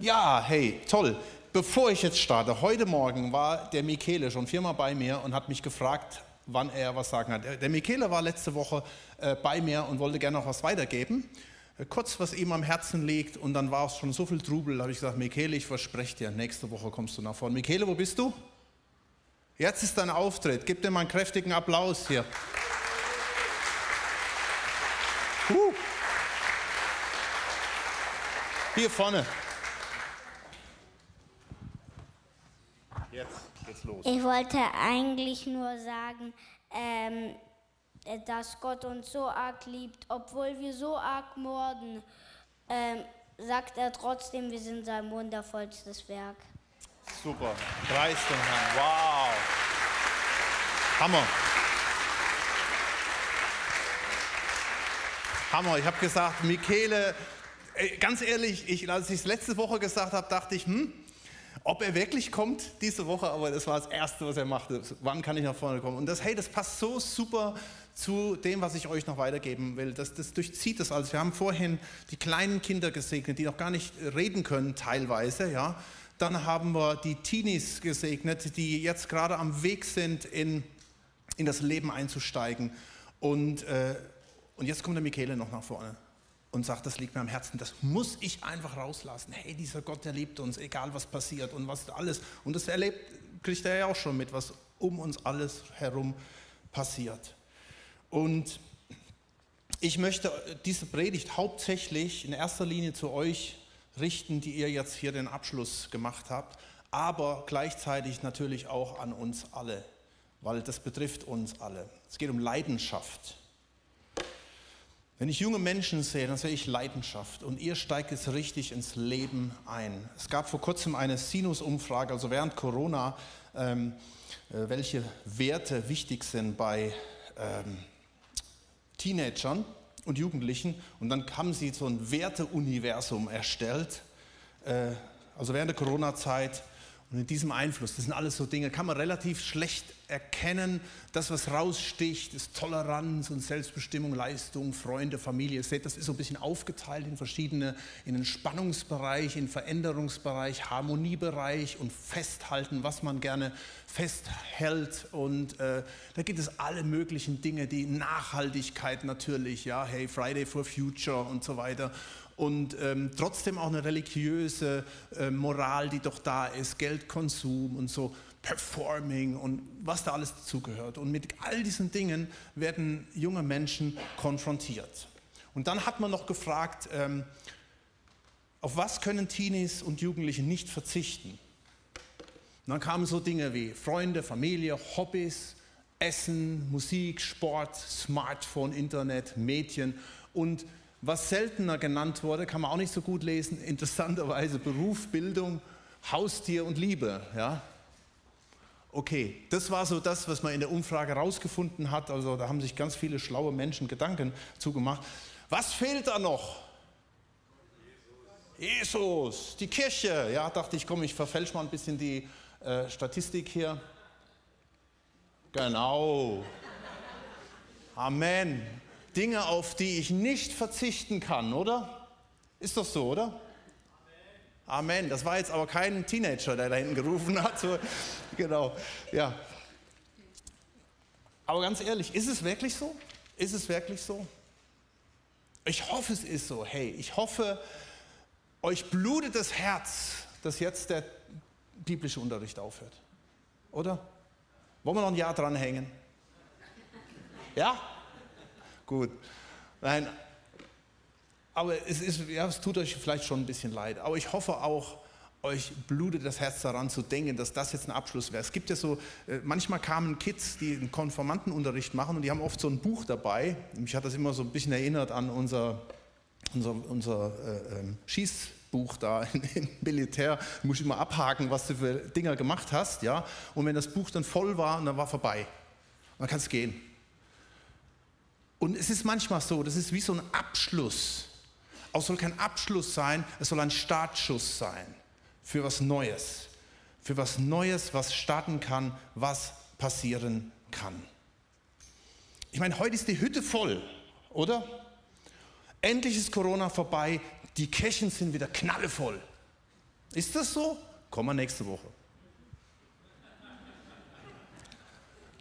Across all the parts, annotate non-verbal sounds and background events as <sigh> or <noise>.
Ja, hey, toll. Bevor ich jetzt starte, heute Morgen war der Michele schon viermal bei mir und hat mich gefragt, wann er was sagen hat. Der Michele war letzte Woche äh, bei mir und wollte gerne noch was weitergeben. Äh, kurz, was ihm am Herzen liegt und dann war es schon so viel Trubel, da habe ich gesagt, Michele, ich verspreche dir, nächste Woche kommst du nach vorne. Michele, wo bist du? Jetzt ist dein Auftritt. Gib dir mal einen kräftigen Applaus hier. Uh. Hier vorne. Jetzt los. Ich wollte eigentlich nur sagen, ähm, dass Gott uns so arg liebt, obwohl wir so arg morden, ähm, sagt er trotzdem, wir sind sein wundervollstes Werk. Super. Preis dem Herrn. Wow. Hammer. Hammer. Ich habe gesagt, Michele, ganz ehrlich, ich, als ich es letzte Woche gesagt habe, dachte ich, hm, ob er wirklich kommt diese Woche, aber das war das Erste, was er machte. Wann kann ich nach vorne kommen? Und das, hey, das passt so super zu dem, was ich euch noch weitergeben will. Das, das durchzieht das alles. Wir haben vorhin die kleinen Kinder gesegnet, die noch gar nicht reden können, teilweise, ja. Dann haben wir die Teenies gesegnet, die jetzt gerade am Weg sind, in, in das Leben einzusteigen. Und, äh, und jetzt kommt der Michele noch nach vorne und sagt, das liegt mir am Herzen, das muss ich einfach rauslassen. Hey, dieser Gott, der liebt uns, egal was passiert und was alles. Und das erlebt, kriegt er ja auch schon mit, was um uns alles herum passiert. Und ich möchte diese Predigt hauptsächlich in erster Linie zu euch richten, die ihr jetzt hier den Abschluss gemacht habt, aber gleichzeitig natürlich auch an uns alle, weil das betrifft uns alle. Es geht um Leidenschaft. Wenn ich junge Menschen sehe, dann sehe ich Leidenschaft und ihr steigt jetzt richtig ins Leben ein. Es gab vor kurzem eine Sinus-Umfrage, also während Corona, ähm, äh, welche Werte wichtig sind bei ähm, Teenagern und Jugendlichen und dann haben sie so ein Werteuniversum erstellt, äh, also während der Corona-Zeit und in diesem Einfluss, das sind alles so Dinge, kann man relativ schlecht erkennen. Das, was raussticht, ist Toleranz und Selbstbestimmung, Leistung, Freunde, Familie. seht, das ist so ein bisschen aufgeteilt in verschiedene, in den Spannungsbereich, in Veränderungsbereich, Harmoniebereich und Festhalten, was man gerne festhält. Und äh, da gibt es alle möglichen Dinge, die Nachhaltigkeit natürlich, ja, hey, Friday for Future und so weiter und ähm, trotzdem auch eine religiöse äh, Moral, die doch da ist, Geldkonsum und so, Performing und was da alles dazugehört. Und mit all diesen Dingen werden junge Menschen konfrontiert. Und dann hat man noch gefragt, ähm, auf was können Teenies und Jugendliche nicht verzichten? Und dann kamen so Dinge wie Freunde, Familie, Hobbys, Essen, Musik, Sport, Smartphone, Internet, Mädchen und was seltener genannt wurde, kann man auch nicht so gut lesen, interessanterweise Beruf, Bildung, Haustier und Liebe. Ja? Okay, das war so das, was man in der Umfrage herausgefunden hat. Also da haben sich ganz viele schlaue Menschen Gedanken zugemacht. Was fehlt da noch? Jesus, Jesus die Kirche. Ja, dachte ich, komm, ich verfälsche mal ein bisschen die äh, Statistik hier. Genau. Amen. Dinge, auf die ich nicht verzichten kann, oder? Ist doch so, oder? Amen. Das war jetzt aber kein Teenager, der da hinten gerufen hat. So, genau, ja. Aber ganz ehrlich, ist es wirklich so? Ist es wirklich so? Ich hoffe, es ist so. Hey, ich hoffe, euch blutet das Herz, dass jetzt der biblische Unterricht aufhört. Oder? Wollen wir noch ein Jahr dranhängen? Ja? Gut. Nein, aber es, ist, ja, es tut euch vielleicht schon ein bisschen leid. Aber ich hoffe auch, euch blutet das Herz daran zu denken, dass das jetzt ein Abschluss wäre. Es gibt ja so, äh, manchmal kamen Kids, die einen Konformantenunterricht machen und die haben oft so ein Buch dabei. Mich hat das immer so ein bisschen erinnert an unser, unser, unser äh, ähm, Schießbuch da <laughs> im Militär. Du musst immer abhaken, was du für Dinger gemacht hast. Ja? Und wenn das Buch dann voll war, dann war vorbei. dann kannst du gehen. Und es ist manchmal so, das ist wie so ein Abschluss. Auch soll kein Abschluss sein, es soll ein Startschuss sein für was Neues. Für was Neues, was starten kann, was passieren kann. Ich meine, heute ist die Hütte voll, oder? Endlich ist Corona vorbei, die Kirchen sind wieder knallevoll. Ist das so? Kommen wir nächste Woche.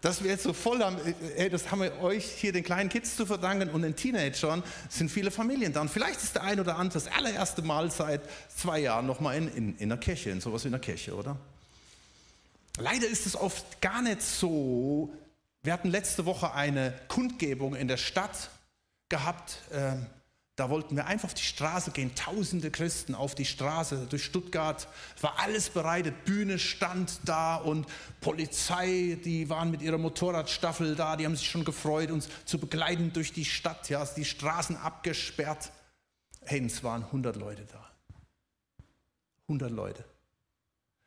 Dass wir jetzt so voll haben, ey, das haben wir euch hier den kleinen Kids zu verdanken und den Teenagern, sind viele Familien da. Und vielleicht ist der ein oder andere das allererste Mal seit zwei Jahren nochmal in, in, in einer Kirche, in sowas wie einer Kirche, oder? Leider ist es oft gar nicht so. Wir hatten letzte Woche eine Kundgebung in der Stadt gehabt. Ähm, da wollten wir einfach auf die Straße gehen, tausende Christen auf die Straße durch Stuttgart. War alles bereitet, Bühne stand da und Polizei, die waren mit ihrer Motorradstaffel da, die haben sich schon gefreut, uns zu begleiten durch die Stadt, ja, die Straßen abgesperrt. Hey, es waren 100 Leute da. 100 Leute.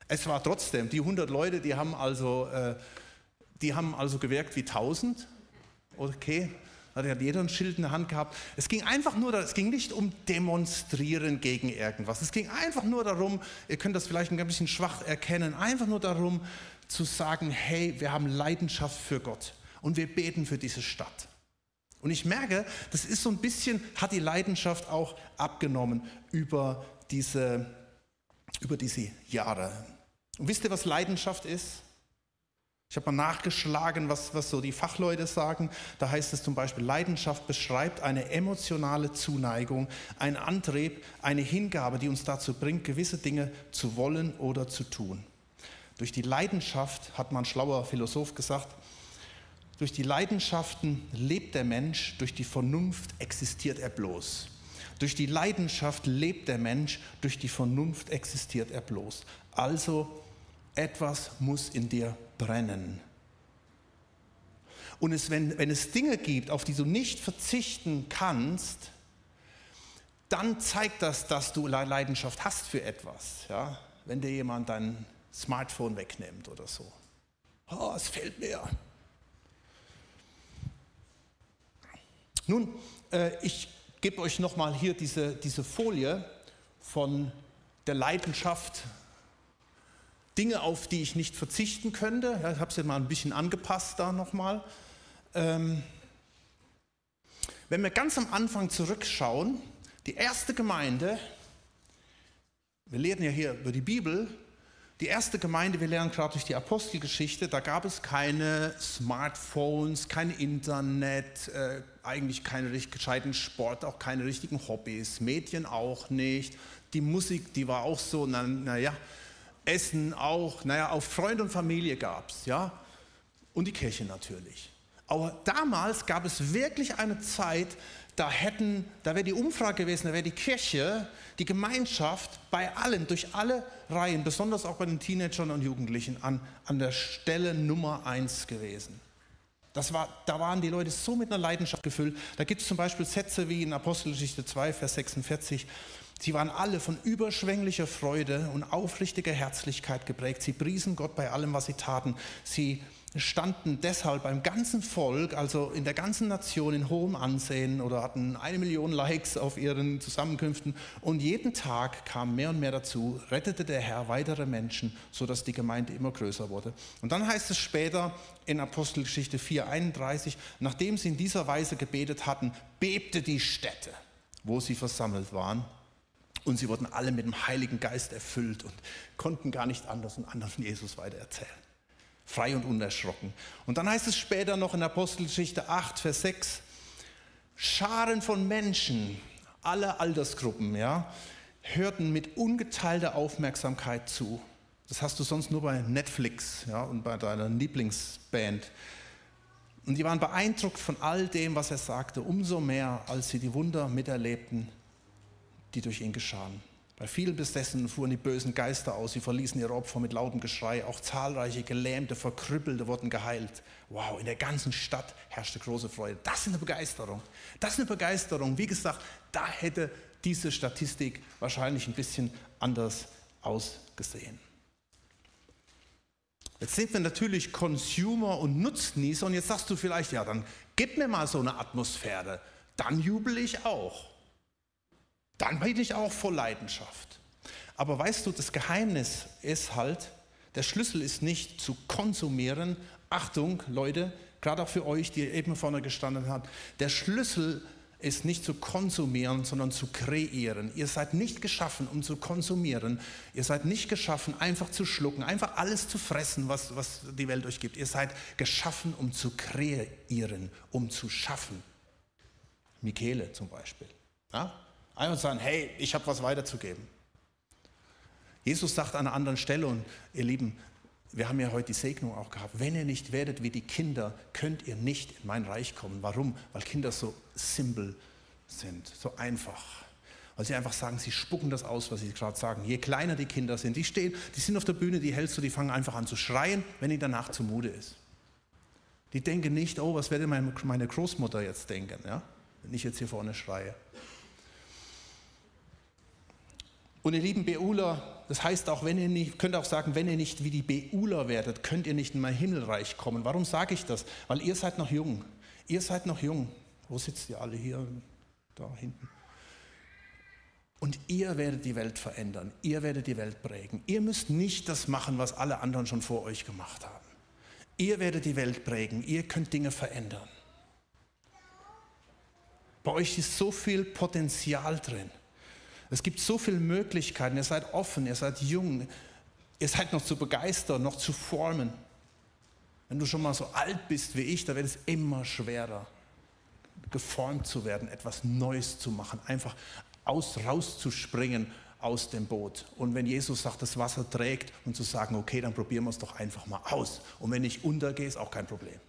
Es war trotzdem, die 100 Leute, die haben also, äh, die haben also gewirkt wie 1000. Okay, hat jeder ein Schild in der Hand gehabt. Es ging einfach nur, es ging nicht um Demonstrieren gegen irgendwas. Es ging einfach nur darum, ihr könnt das vielleicht ein bisschen schwach erkennen, einfach nur darum zu sagen, hey, wir haben Leidenschaft für Gott und wir beten für diese Stadt. Und ich merke, das ist so ein bisschen, hat die Leidenschaft auch abgenommen über diese, über diese Jahre. Und wisst ihr, was Leidenschaft ist? Ich habe mal nachgeschlagen, was, was so die Fachleute sagen. Da heißt es zum Beispiel, Leidenschaft beschreibt eine emotionale Zuneigung, ein Antrieb, eine Hingabe, die uns dazu bringt, gewisse Dinge zu wollen oder zu tun. Durch die Leidenschaft, hat man schlauer Philosoph gesagt, durch die Leidenschaften lebt der Mensch, durch die Vernunft existiert er bloß. Durch die Leidenschaft lebt der Mensch, durch die Vernunft existiert er bloß. Also etwas muss in dir brennen. Und es, wenn, wenn es Dinge gibt, auf die du nicht verzichten kannst, dann zeigt das, dass du Leidenschaft hast für etwas. Ja? Wenn dir jemand dein Smartphone wegnimmt oder so. Oh, es fällt mir. Nun, äh, ich gebe euch nochmal hier diese, diese Folie von der Leidenschaft Dinge, auf die ich nicht verzichten könnte. Ja, ich habe sie mal ein bisschen angepasst da nochmal. Ähm, wenn wir ganz am Anfang zurückschauen, die erste Gemeinde, wir lernen ja hier über die Bibel, die erste Gemeinde, wir lernen gerade durch die Apostelgeschichte, da gab es keine Smartphones, kein Internet, äh, eigentlich keine richtig gescheiten Sport, auch keine richtigen Hobbys, Medien auch nicht. Die Musik, die war auch so, naja, na Essen auch, naja, auf Freund und Familie gab es, ja, und die Kirche natürlich. Aber damals gab es wirklich eine Zeit, da hätten, da wäre die Umfrage gewesen, da wäre die Kirche, die Gemeinschaft bei allen, durch alle Reihen, besonders auch bei den Teenagern und Jugendlichen, an, an der Stelle Nummer eins gewesen. Das war, da waren die Leute so mit einer Leidenschaft gefüllt. Da gibt es zum Beispiel Sätze wie in Apostelgeschichte 2, Vers 46. Sie waren alle von überschwänglicher Freude und aufrichtiger Herzlichkeit geprägt. Sie priesen Gott bei allem, was sie taten. Sie standen deshalb beim ganzen Volk, also in der ganzen Nation, in hohem Ansehen oder hatten eine Million Likes auf ihren Zusammenkünften. Und jeden Tag kam mehr und mehr dazu, rettete der Herr weitere Menschen, sodass die Gemeinde immer größer wurde. Und dann heißt es später in Apostelgeschichte 4,31, nachdem sie in dieser Weise gebetet hatten, bebte die Stätte, wo sie versammelt waren. Und sie wurden alle mit dem Heiligen Geist erfüllt und konnten gar nicht anders und anders von Jesus weitererzählen. Frei und unerschrocken. Und dann heißt es später noch in Apostelgeschichte 8, Vers 6, Scharen von Menschen aller Altersgruppen, ja, hörten mit ungeteilter Aufmerksamkeit zu. Das hast du sonst nur bei Netflix ja, und bei deiner Lieblingsband. Und die waren beeindruckt von all dem, was er sagte, umso mehr, als sie die Wunder miterlebten, die durch ihn geschahen. Bei vielen Besessenen fuhren die bösen Geister aus, sie verließen ihre Opfer mit lautem Geschrei. Auch zahlreiche Gelähmte, Verkrüppelte wurden geheilt. Wow, in der ganzen Stadt herrschte große Freude. Das ist eine Begeisterung. Das ist eine Begeisterung. Wie gesagt, da hätte diese Statistik wahrscheinlich ein bisschen anders ausgesehen. Jetzt sind wir natürlich Consumer und Nutznießer und jetzt sagst du vielleicht, ja, dann gib mir mal so eine Atmosphäre. Dann jubel ich auch dann bin ich auch voll Leidenschaft. Aber weißt du, das Geheimnis ist halt, der Schlüssel ist nicht zu konsumieren. Achtung, Leute, gerade auch für euch, die eben vorne gestanden haben. Der Schlüssel ist nicht zu konsumieren, sondern zu kreieren. Ihr seid nicht geschaffen, um zu konsumieren. Ihr seid nicht geschaffen, einfach zu schlucken, einfach alles zu fressen, was, was die Welt euch gibt. Ihr seid geschaffen, um zu kreieren, um zu schaffen. Michele zum Beispiel. Ja? Einfach sagen, hey, ich habe was weiterzugeben. Jesus sagt an einer anderen Stelle, und ihr Lieben, wir haben ja heute die Segnung auch gehabt, wenn ihr nicht werdet wie die Kinder, könnt ihr nicht in mein Reich kommen. Warum? Weil Kinder so simpel sind, so einfach. Weil sie einfach sagen, sie spucken das aus, was sie gerade sagen. Je kleiner die Kinder sind, die stehen, die sind auf der Bühne, die hältst du, die fangen einfach an zu schreien, wenn ihnen danach zumute ist. Die denken nicht, oh, was werde meine Großmutter jetzt denken, ja? wenn ich jetzt hier vorne schreie. Und ihr lieben Beuler, das heißt auch, wenn ihr nicht, könnt auch sagen, wenn ihr nicht wie die Beuler werdet, könnt ihr nicht in mein Himmelreich kommen. Warum sage ich das? Weil ihr seid noch jung. Ihr seid noch jung. Wo sitzt ihr alle hier? Da hinten. Und ihr werdet die Welt verändern. Ihr werdet die Welt prägen. Ihr müsst nicht das machen, was alle anderen schon vor euch gemacht haben. Ihr werdet die Welt prägen. Ihr könnt Dinge verändern. Bei euch ist so viel Potenzial drin. Es gibt so viele Möglichkeiten. Ihr seid offen, ihr seid jung, ihr seid noch zu begeistern, noch zu formen. Wenn du schon mal so alt bist wie ich, da wird es immer schwerer, geformt zu werden, etwas Neues zu machen, einfach aus, rauszuspringen aus dem Boot. Und wenn Jesus sagt, das Wasser trägt und zu sagen, okay, dann probieren wir es doch einfach mal aus. Und wenn ich untergehe, ist auch kein Problem.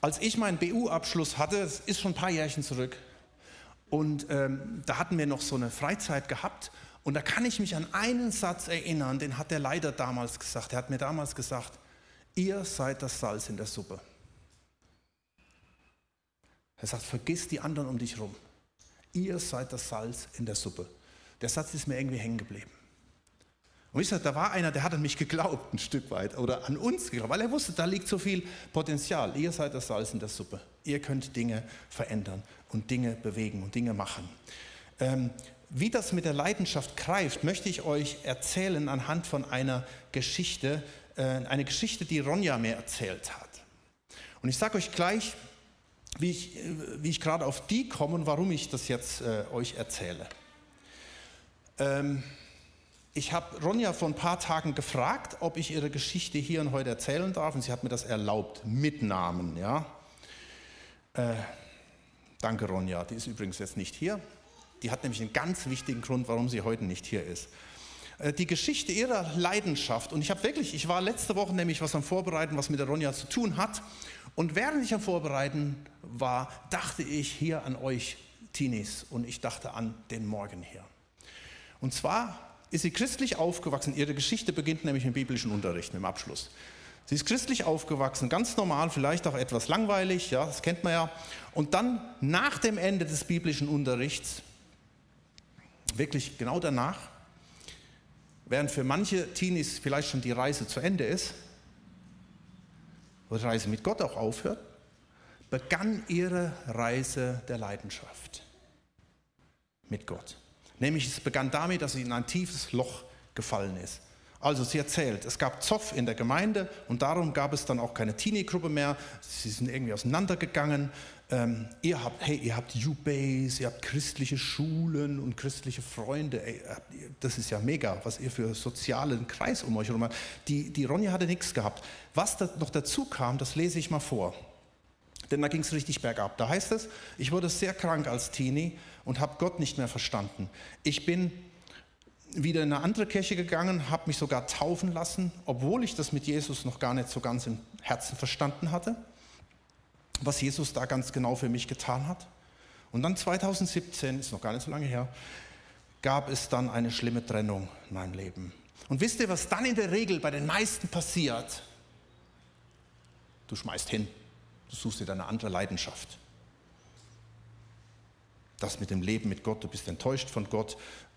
Als ich meinen BU-Abschluss hatte, das ist schon ein paar Jährchen zurück, und ähm, da hatten wir noch so eine Freizeit gehabt. Und da kann ich mich an einen Satz erinnern, den hat der Leiter damals gesagt. Er hat mir damals gesagt, ihr seid das Salz in der Suppe. Er sagt, vergiss die anderen um dich rum. Ihr seid das Salz in der Suppe. Der Satz ist mir irgendwie hängen geblieben. Und wisst ihr, da war einer, der hat an mich geglaubt, ein Stück weit, oder an uns geglaubt, weil er wusste, da liegt so viel Potenzial. Ihr seid das Salz in der Suppe. Ihr könnt Dinge verändern und Dinge bewegen und Dinge machen. Ähm, wie das mit der Leidenschaft greift, möchte ich euch erzählen anhand von einer Geschichte, äh, eine Geschichte, die Ronja mir erzählt hat. Und ich sage euch gleich, wie ich, äh, wie ich gerade auf die komme und warum ich das jetzt äh, euch erzähle. Ähm, ich habe Ronja vor ein paar Tagen gefragt, ob ich ihre Geschichte hier und heute erzählen darf, und sie hat mir das erlaubt, mit Namen. Ja? Äh, danke, Ronja. Die ist übrigens jetzt nicht hier. Die hat nämlich einen ganz wichtigen Grund, warum sie heute nicht hier ist. Äh, die Geschichte ihrer Leidenschaft, und ich habe wirklich, ich war letzte Woche nämlich was am Vorbereiten, was mit der Ronja zu tun hat. Und während ich am Vorbereiten war, dachte ich hier an euch, Teenies, und ich dachte an den Morgen hier. Und zwar ist sie christlich aufgewachsen. Ihre Geschichte beginnt nämlich im biblischen Unterricht, im Abschluss. Sie ist christlich aufgewachsen, ganz normal, vielleicht auch etwas langweilig, ja, das kennt man ja. Und dann nach dem Ende des biblischen Unterrichts, wirklich genau danach, während für manche Teenies vielleicht schon die Reise zu Ende ist, wo die Reise mit Gott auch aufhört, begann ihre Reise der Leidenschaft mit Gott. Nämlich es begann damit, dass sie in ein tiefes Loch gefallen ist. Also sie erzählt, es gab Zoff in der Gemeinde und darum gab es dann auch keine Teenie-Gruppe mehr. Sie sind irgendwie auseinandergegangen. Ähm, ihr habt, hey, ihr habt U-Base, ihr habt christliche Schulen und christliche Freunde. Ey, das ist ja mega, was ihr für sozialen Kreis um euch herum habt. Die, die Ronja hatte nichts gehabt. Was da noch dazu kam, das lese ich mal vor. Denn da ging es richtig bergab. Da heißt es, ich wurde sehr krank als Teenie und habe Gott nicht mehr verstanden. Ich bin wieder in eine andere Kirche gegangen, habe mich sogar taufen lassen, obwohl ich das mit Jesus noch gar nicht so ganz im Herzen verstanden hatte, was Jesus da ganz genau für mich getan hat. Und dann 2017, ist noch gar nicht so lange her, gab es dann eine schlimme Trennung in meinem Leben. Und wisst ihr, was dann in der Regel bei den meisten passiert? Du schmeißt hin, du suchst dir eine andere Leidenschaft das mit dem Leben mit Gott, du bist enttäuscht von Gott,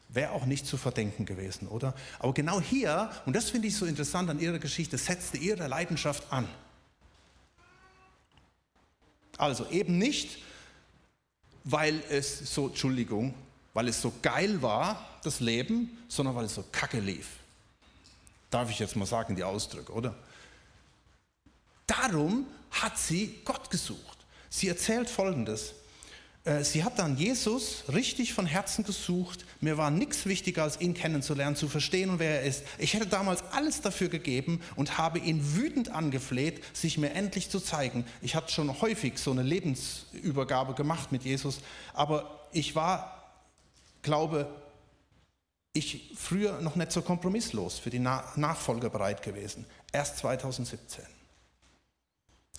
wäre auch nicht zu verdenken gewesen, oder? Aber genau hier, und das finde ich so interessant an ihrer Geschichte, setzte ihre Leidenschaft an. Also eben nicht, weil es so, Entschuldigung, weil es so geil war, das Leben, sondern weil es so kacke lief. Darf ich jetzt mal sagen, die Ausdrücke, oder? darum hat sie Gott gesucht. Sie erzählt Folgendes. Äh, sie hat dann Jesus richtig von Herzen gesucht. Mir war nichts wichtiger, als ihn kennenzulernen, zu verstehen, wer er ist. Ich hätte damals alles dafür gegeben und habe ihn wütend angefleht, sich mir endlich zu zeigen. Ich hatte schon häufig so eine Lebensübergabe gemacht mit Jesus, aber ich war, glaube ich, früher noch nicht so kompromisslos für die Nachfolger bereit gewesen. Erst 2017.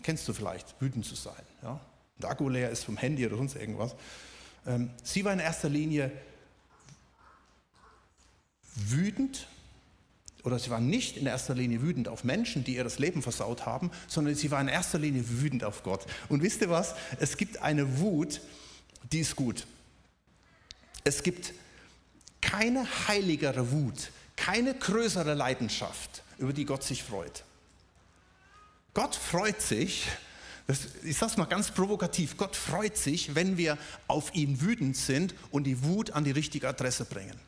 Kennst du vielleicht, wütend zu sein. Ja? Der Akku leer ist vom Handy oder sonst irgendwas. Ähm, sie war in erster Linie wütend, oder sie war nicht in erster Linie wütend auf Menschen, die ihr das Leben versaut haben, sondern sie war in erster Linie wütend auf Gott. Und wisst ihr was? Es gibt eine Wut, die ist gut. Es gibt keine heiligere Wut, keine größere Leidenschaft, über die Gott sich freut. Gott freut sich, das, ich sage es mal ganz provokativ, Gott freut sich, wenn wir auf ihn wütend sind und die Wut an die richtige Adresse bringen.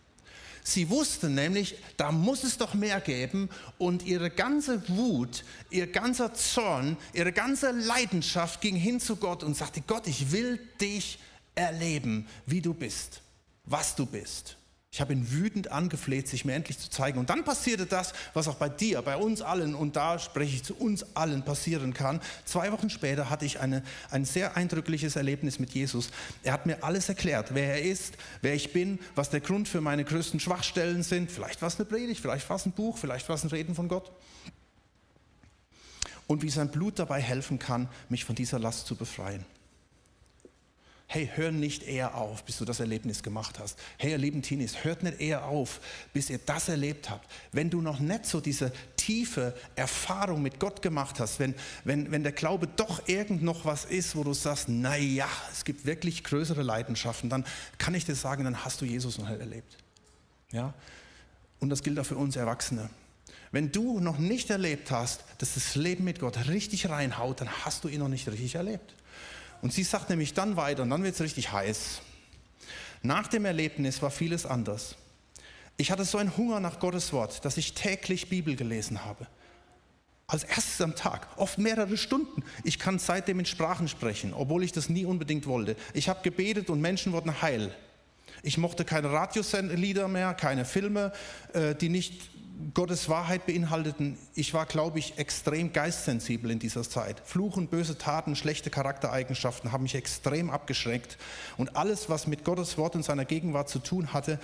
Sie wussten nämlich, da muss es doch mehr geben und ihre ganze Wut, ihr ganzer Zorn, ihre ganze Leidenschaft ging hin zu Gott und sagte, Gott, ich will dich erleben, wie du bist, was du bist. Ich habe ihn wütend angefleht, sich mir endlich zu zeigen. Und dann passierte das, was auch bei dir, bei uns allen, und da spreche ich zu uns allen, passieren kann. Zwei Wochen später hatte ich eine, ein sehr eindrückliches Erlebnis mit Jesus. Er hat mir alles erklärt, wer er ist, wer ich bin, was der Grund für meine größten Schwachstellen sind. Vielleicht war es eine Predigt, vielleicht war es ein Buch, vielleicht war es ein Reden von Gott. Und wie sein Blut dabei helfen kann, mich von dieser Last zu befreien hey, hör nicht eher auf, bis du das Erlebnis gemacht hast. Hey, ihr lieben Teenies, hört nicht eher auf, bis ihr das erlebt habt. Wenn du noch nicht so diese tiefe Erfahrung mit Gott gemacht hast, wenn, wenn, wenn der Glaube doch irgend noch was ist, wo du sagst, naja, es gibt wirklich größere Leidenschaften, dann kann ich dir sagen, dann hast du Jesus noch nicht erlebt. Ja? Und das gilt auch für uns Erwachsene. Wenn du noch nicht erlebt hast, dass das Leben mit Gott richtig reinhaut, dann hast du ihn noch nicht richtig erlebt. Und sie sagt nämlich dann weiter, und dann wird es richtig heiß. Nach dem Erlebnis war vieles anders. Ich hatte so einen Hunger nach Gottes Wort, dass ich täglich Bibel gelesen habe. Als erstes am Tag, oft mehrere Stunden. Ich kann seitdem in Sprachen sprechen, obwohl ich das nie unbedingt wollte. Ich habe gebetet und Menschen wurden heil. Ich mochte keine Radiolieder mehr, keine Filme, äh, die nicht Gottes Wahrheit beinhalteten, ich war, glaube ich, extrem geistsensibel in dieser Zeit. Fluchen, böse Taten, schlechte Charaktereigenschaften haben mich extrem abgeschreckt. Und alles, was mit Gottes Wort und seiner Gegenwart zu tun hatte,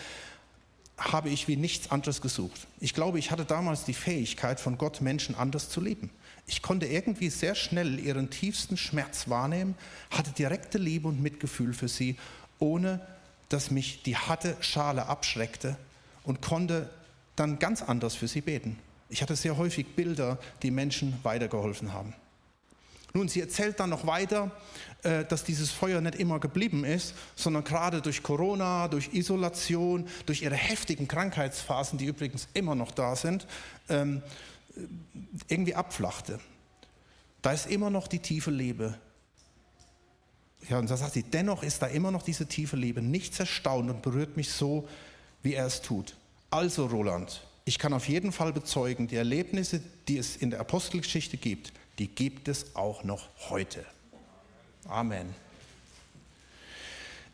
habe ich wie nichts anderes gesucht. Ich glaube, ich hatte damals die Fähigkeit, von Gott Menschen anders zu lieben. Ich konnte irgendwie sehr schnell ihren tiefsten Schmerz wahrnehmen, hatte direkte Liebe und Mitgefühl für sie, ohne dass mich die harte Schale abschreckte und konnte dann ganz anders für sie beten. Ich hatte sehr häufig Bilder, die Menschen weitergeholfen haben. Nun, sie erzählt dann noch weiter, äh, dass dieses Feuer nicht immer geblieben ist, sondern gerade durch Corona, durch Isolation, durch ihre heftigen Krankheitsphasen, die übrigens immer noch da sind, ähm, irgendwie abflachte. Da ist immer noch die tiefe Liebe. Ja, und da sagt sie, dennoch ist da immer noch diese tiefe Liebe, nicht zerstaunt und berührt mich so, wie er es tut. Also Roland, ich kann auf jeden Fall bezeugen, die Erlebnisse, die es in der Apostelgeschichte gibt, die gibt es auch noch heute. Amen.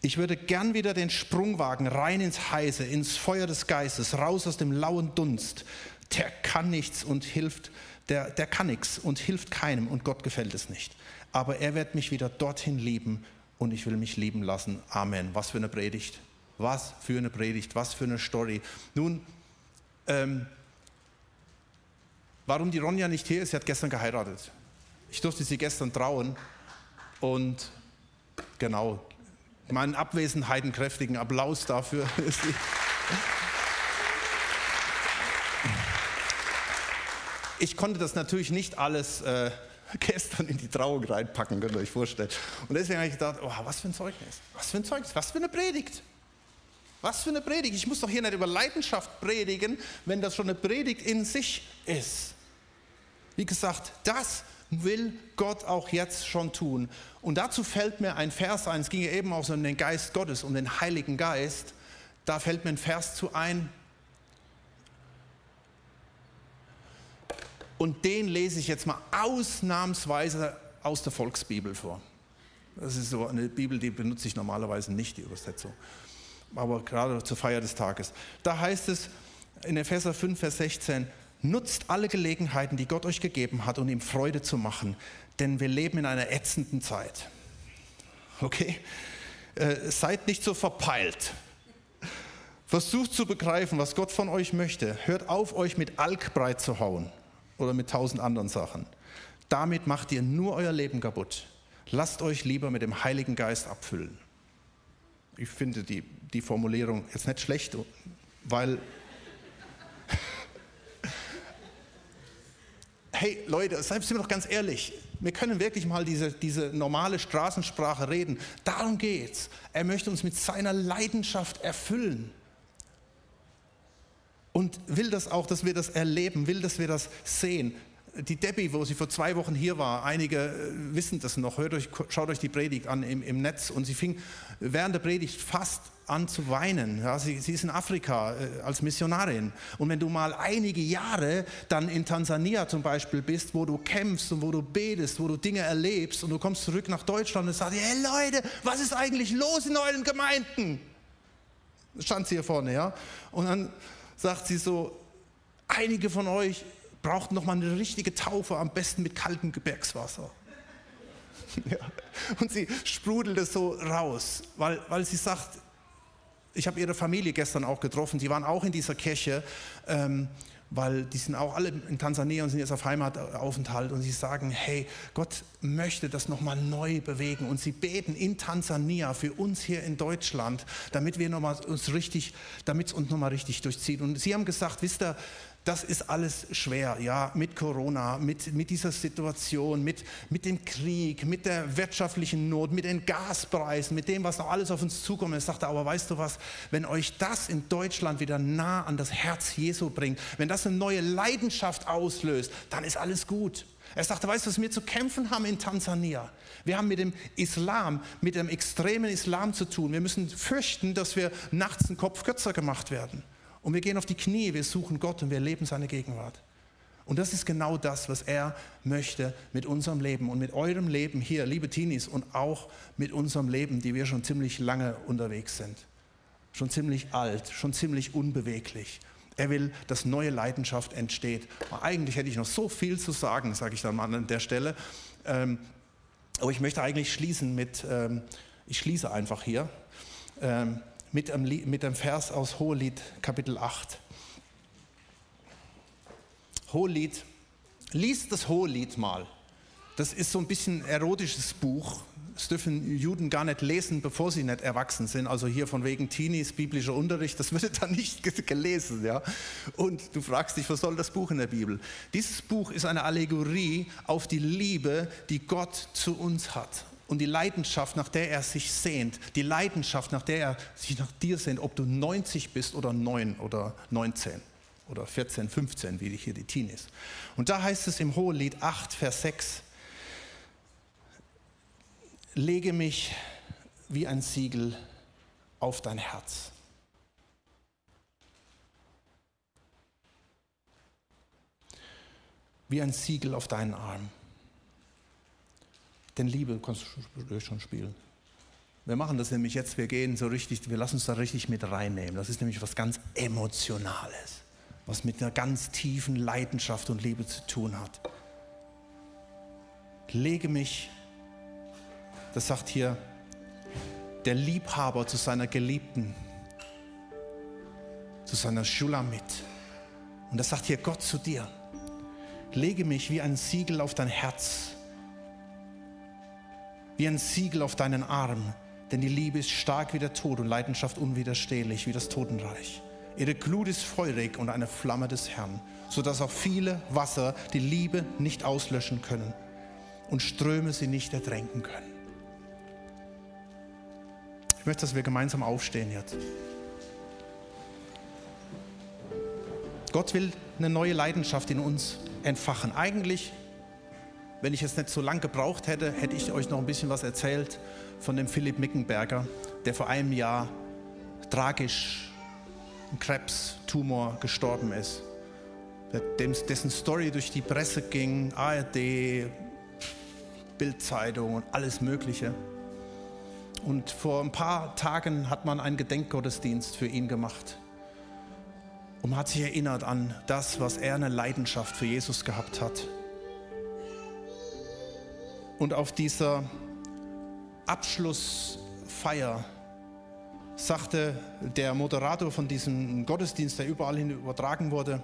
Ich würde gern wieder den Sprung wagen, rein ins Heiße, ins Feuer des Geistes, raus aus dem lauen Dunst. Der kann nichts und hilft, der, der kann nichts und hilft keinem und Gott gefällt es nicht. Aber er wird mich wieder dorthin lieben und ich will mich lieben lassen. Amen. Was für eine Predigt. Was für eine Predigt, was für eine Story. Nun, ähm, warum die Ronja nicht hier ist, sie hat gestern geheiratet. Ich durfte sie gestern trauen und genau, meinen Abwesenheiten kräftigen Applaus dafür. <laughs> ich konnte das natürlich nicht alles äh, <laughs> gestern in die Trauung reinpacken, könnt ihr euch vorstellen. Und deswegen habe ich gedacht, oh, was für ein Zeugnis, was für ein Zeugnis, was für eine Predigt. Was für eine Predigt. Ich muss doch hier nicht über Leidenschaft predigen, wenn das schon eine Predigt in sich ist. Wie gesagt, das will Gott auch jetzt schon tun. Und dazu fällt mir ein Vers ein, es ging ja eben auch so um den Geist Gottes, um den Heiligen Geist. Da fällt mir ein Vers zu ein. Und den lese ich jetzt mal ausnahmsweise aus der Volksbibel vor. Das ist so eine Bibel, die benutze ich normalerweise nicht, die Übersetzung. Aber gerade zur Feier des Tages. Da heißt es in Epheser 5, Vers 16, nutzt alle Gelegenheiten, die Gott euch gegeben hat, um ihm Freude zu machen, denn wir leben in einer ätzenden Zeit. Okay? Äh, seid nicht so verpeilt. Versucht zu begreifen, was Gott von euch möchte. Hört auf, euch mit Alkbreit zu hauen oder mit tausend anderen Sachen. Damit macht ihr nur euer Leben kaputt. Lasst euch lieber mit dem Heiligen Geist abfüllen. Ich finde die, die Formulierung jetzt nicht schlecht, weil hey Leute, seien wir doch ganz ehrlich, wir können wirklich mal diese, diese normale Straßensprache reden. Darum geht's. Er möchte uns mit seiner Leidenschaft erfüllen. Und will das auch, dass wir das erleben, will, dass wir das sehen. Die Debbie, wo sie vor zwei Wochen hier war, einige äh, wissen das noch, hört euch, schaut euch die Predigt an im, im Netz und sie fing während der Predigt fast an zu weinen. Ja, sie, sie, ist in Afrika äh, als Missionarin. Und wenn du mal einige Jahre dann in Tansania zum Beispiel bist, wo du kämpfst und wo du betest, wo du Dinge erlebst und du kommst zurück nach Deutschland und sagst, hey Leute, was ist eigentlich los in euren Gemeinden? Stand sie hier vorne, ja. Und dann sagt sie so, einige von euch brauchten noch mal eine richtige Taufe, am besten mit kaltem Gebirgswasser. <laughs> Ja. Und sie sprudelt es so raus, weil, weil sie sagt, ich habe ihre Familie gestern auch getroffen, die waren auch in dieser Kirche, ähm, weil die sind auch alle in Tansania und sind jetzt auf Heimataufenthalt und sie sagen, hey, Gott möchte das nochmal neu bewegen und sie beten in Tansania für uns hier in Deutschland, damit wir noch mal uns richtig, damit es uns nochmal richtig durchzieht. Und sie haben gesagt, wisst ihr, das ist alles schwer, ja, mit Corona, mit, mit dieser Situation, mit, mit dem Krieg, mit der wirtschaftlichen Not, mit den Gaspreisen, mit dem, was noch alles auf uns zukommt. Er sagte, aber weißt du was, wenn euch das in Deutschland wieder nah an das Herz Jesu bringt, wenn das eine neue Leidenschaft auslöst, dann ist alles gut. Er sagte, weißt du, was wir zu kämpfen haben in Tansania? Wir haben mit dem Islam, mit dem extremen Islam zu tun. Wir müssen fürchten, dass wir nachts einen Kopf kürzer gemacht werden. Und wir gehen auf die Knie, wir suchen Gott und wir leben seine Gegenwart. Und das ist genau das, was er möchte mit unserem Leben und mit eurem Leben hier, liebe Teenies, und auch mit unserem Leben, die wir schon ziemlich lange unterwegs sind. Schon ziemlich alt, schon ziemlich unbeweglich. Er will, dass neue Leidenschaft entsteht. Eigentlich hätte ich noch so viel zu sagen, sage ich dann mal an der Stelle. Ähm, aber ich möchte eigentlich schließen mit, ähm, ich schließe einfach hier. Ähm, mit dem, mit dem Vers aus Hohelied Kapitel 8. Hohelied, liest das Hohelied mal. Das ist so ein bisschen ein erotisches Buch. Das dürfen Juden gar nicht lesen, bevor sie nicht erwachsen sind. Also hier von wegen Teenies, biblischer Unterricht, das wird dann nicht <laughs> gelesen. Ja? Und du fragst dich, was soll das Buch in der Bibel? Dieses Buch ist eine Allegorie auf die Liebe, die Gott zu uns hat und die Leidenschaft, nach der er sich sehnt, die Leidenschaft, nach der er sich nach dir sehnt, ob du 90 bist oder 9 oder 19 oder 14, 15, wie hier die Teenies. Und da heißt es im Hohelied 8, Vers 6, lege mich wie ein Siegel auf dein Herz. Wie ein Siegel auf deinen Arm. Denn Liebe kannst du schon spielen. Wir machen das nämlich jetzt, wir gehen so richtig, wir lassen uns da richtig mit reinnehmen. Das ist nämlich was ganz Emotionales, was mit einer ganz tiefen Leidenschaft und Liebe zu tun hat. Lege mich, das sagt hier der Liebhaber zu seiner Geliebten, zu seiner Schulamit. Und das sagt hier Gott zu dir. Lege mich wie ein Siegel auf dein Herz wie ein Siegel auf deinen Arm. Denn die Liebe ist stark wie der Tod und Leidenschaft unwiderstehlich wie das Totenreich. Ihre Glut ist feurig und eine Flamme des Herrn, sodass auch viele Wasser die Liebe nicht auslöschen können und Ströme sie nicht ertränken können. Ich möchte, dass wir gemeinsam aufstehen jetzt. Gott will eine neue Leidenschaft in uns entfachen. Eigentlich wenn ich es nicht so lang gebraucht hätte, hätte ich euch noch ein bisschen was erzählt von dem Philipp Mickenberger, der vor einem Jahr tragisch im Krebstumor gestorben ist. dessen Story durch die Presse ging, ARD, Bildzeitung und alles Mögliche. Und vor ein paar Tagen hat man einen Gedenkgottesdienst für ihn gemacht. Und man hat sich erinnert an das, was er eine Leidenschaft für Jesus gehabt hat. Und auf dieser Abschlussfeier sagte der Moderator von diesem Gottesdienst, der überall hin übertragen wurde,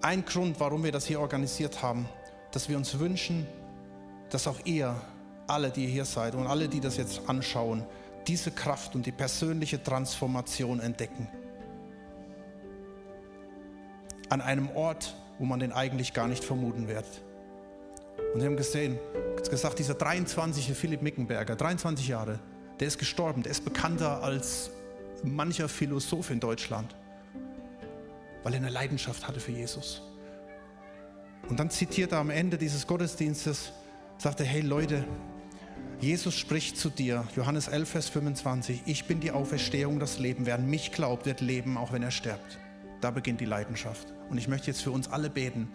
ein Grund, warum wir das hier organisiert haben, dass wir uns wünschen, dass auch ihr, alle, die hier seid und alle, die das jetzt anschauen, diese Kraft und die persönliche Transformation entdecken. An einem Ort, wo man den eigentlich gar nicht vermuten wird. Und wir haben gesehen, gesagt, dieser 23 Philipp Mickenberger, 23 Jahre, der ist gestorben, der ist bekannter als mancher Philosoph in Deutschland, weil er eine Leidenschaft hatte für Jesus. Und dann zitiert er am Ende dieses Gottesdienstes, sagt er, hey Leute, Jesus spricht zu dir, Johannes 11, Vers 25, ich bin die Auferstehung, das Leben. Wer an mich glaubt, wird leben, auch wenn er stirbt. Da beginnt die Leidenschaft. Und ich möchte jetzt für uns alle beten.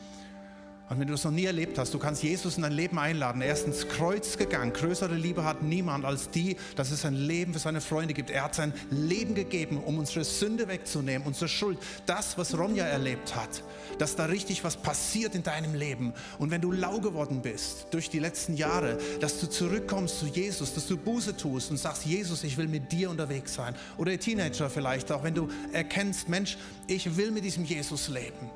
Und wenn du das noch nie erlebt hast, du kannst Jesus in dein Leben einladen. Er ist ins Kreuz gegangen. Größere Liebe hat niemand als die, dass es ein Leben für seine Freunde gibt. Er hat sein Leben gegeben, um unsere Sünde wegzunehmen, unsere Schuld. Das, was Ronja erlebt hat, dass da richtig was passiert in deinem Leben. Und wenn du lau geworden bist durch die letzten Jahre, dass du zurückkommst zu Jesus, dass du Buße tust und sagst, Jesus, ich will mit dir unterwegs sein. Oder Teenager vielleicht auch, wenn du erkennst, Mensch, ich will mit diesem Jesus leben